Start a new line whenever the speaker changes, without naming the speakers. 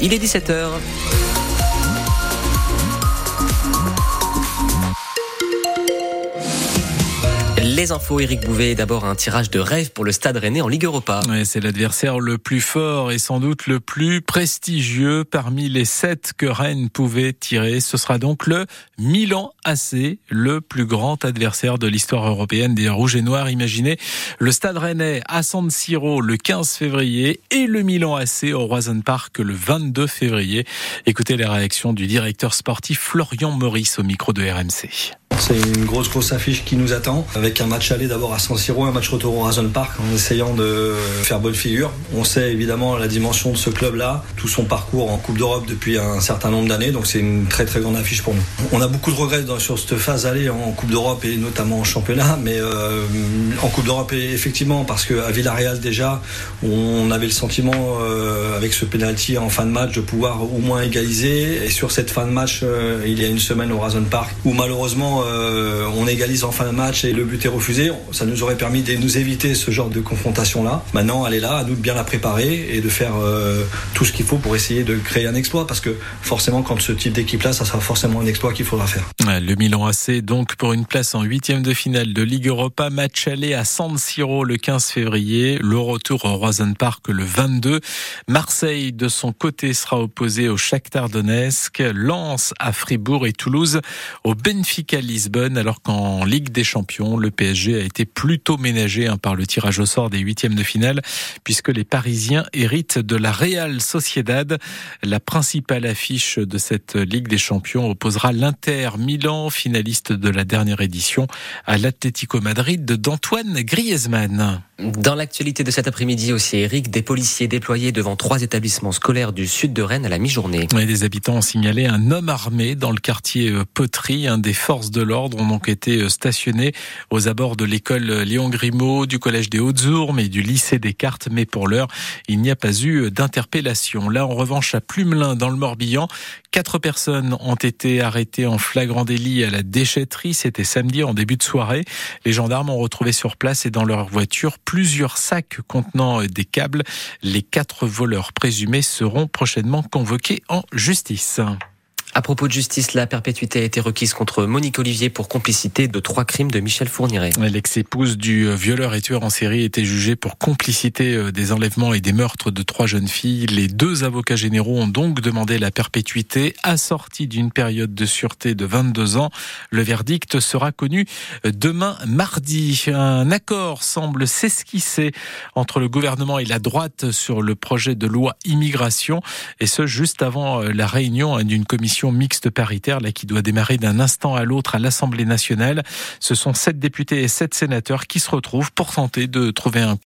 Il est 17h. Les infos, Eric Bouvet, d'abord un tirage de rêve pour le Stade Rennais en Ligue Europa.
Ouais, c'est l'adversaire le plus fort et sans doute le plus prestigieux parmi les sept que Rennes pouvait tirer. Ce sera donc le Milan AC, le plus grand adversaire de l'histoire européenne des Rouges et Noirs. Imaginez le Stade Rennais à San Siro le 15 février et le Milan AC au Roison Park le 22 février. Écoutez les réactions du directeur sportif Florian Maurice au micro de RMC.
C'est une grosse grosse affiche qui nous attend avec un match aller d'abord à San Siro, un match retour au Razon Park en essayant de faire bonne figure. On sait évidemment la dimension de ce club-là, tout son parcours en Coupe d'Europe depuis un certain nombre d'années, donc c'est une très très grande affiche pour nous. On a beaucoup de regrets sur cette phase aller en Coupe d'Europe et notamment en championnat, mais euh, en Coupe d'Europe effectivement parce qu'à Villarreal déjà on avait le sentiment euh, avec ce penalty en fin de match de pouvoir au moins égaliser et sur cette fin de match euh, il y a une semaine au Razon Park où malheureusement euh, on égalise en fin de match et le but est refusé. Ça nous aurait permis de nous éviter ce genre de confrontation-là. Maintenant, elle est là, à nous de bien la préparer et de faire euh, tout ce qu'il faut pour essayer de créer un exploit. Parce que forcément, quand ce type d'équipe-là, ça sera forcément un exploit qu'il faudra faire.
Le Milan AC, donc, pour une place en huitième de finale de Ligue Europa, match aller à San Siro le 15 février, le retour au Roison Park le 22. Marseille, de son côté, sera opposé au Shakhtar Donetsk, Lens à Fribourg et Toulouse au Benfica Lisbonne, alors qu'en Ligue des Champions, le PSG a été plutôt ménagé hein, par le tirage au sort des huitièmes de finale, puisque les Parisiens héritent de la Real Sociedad. La principale affiche de cette Ligue des Champions opposera l'Inter Milan, finaliste de la dernière édition, à l'Atlético Madrid d'Antoine Griezmann.
Dans l'actualité de cet après-midi aussi, Eric, des policiers déployés devant trois établissements scolaires du sud de Rennes à la mi-journée.
des habitants ont signalé un homme armé dans le quartier Poterie. Un des forces de l'ordre ont donc été euh, stationnés aux abords de l'école Léon Grimaud, du collège des Hautes-Ourmes et du lycée Descartes. Mais pour l'heure, il n'y a pas eu d'interpellation. Là, en revanche, à Plumelin, dans le Morbihan, quatre personnes ont été arrêtées en flagrant délit à la déchetterie. C'était samedi en début de soirée. Les gendarmes ont retrouvé sur place et dans leur voiture plusieurs sacs contenant des câbles. Les quatre voleurs présumés seront prochainement convoqués en justice.
À propos de justice, la perpétuité a été requise contre Monique Olivier pour complicité de trois crimes de Michel Fourniret.
L'ex-épouse du euh, violeur et tueur en série était jugée pour complicité euh, des enlèvements et des meurtres de trois jeunes filles. Les deux avocats généraux ont donc demandé la perpétuité assortie d'une période de sûreté de 22 ans. Le verdict sera connu euh, demain mardi. Un accord semble s'esquisser entre le gouvernement et la droite sur le projet de loi immigration et ce juste avant la réunion hein, d'une mixte paritaire là, qui doit démarrer d'un instant à l'autre à l'Assemblée nationale. Ce sont sept députés et sept sénateurs qui se retrouvent pour tenter de trouver un